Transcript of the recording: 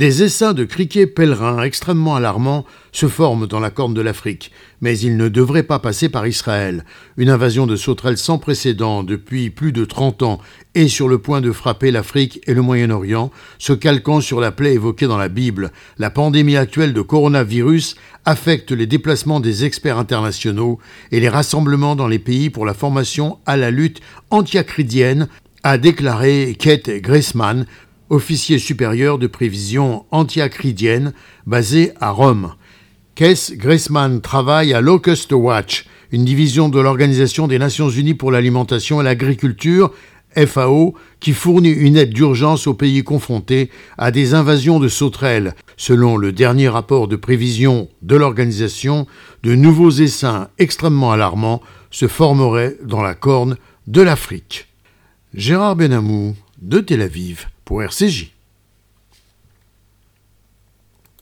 Des essaims de criquets pèlerins extrêmement alarmants se forment dans la corne de l'Afrique, mais ils ne devraient pas passer par Israël. Une invasion de sauterelles sans précédent depuis plus de 30 ans est sur le point de frapper l'Afrique et le Moyen-Orient, se calquant sur la plaie évoquée dans la Bible. La pandémie actuelle de coronavirus affecte les déplacements des experts internationaux et les rassemblements dans les pays pour la formation à la lutte antiacridienne, a déclaré Kate Gressman, officier supérieur de prévision antiacridienne basé à Rome. Kess Gressman travaille à Locust Watch, une division de l'Organisation des Nations Unies pour l'alimentation et l'agriculture, FAO, qui fournit une aide d'urgence aux pays confrontés à des invasions de sauterelles. Selon le dernier rapport de prévision de l'organisation, de nouveaux essaims extrêmement alarmants se formeraient dans la corne de l'Afrique. Gérard Benamou, de Tel Aviv pour RCJ.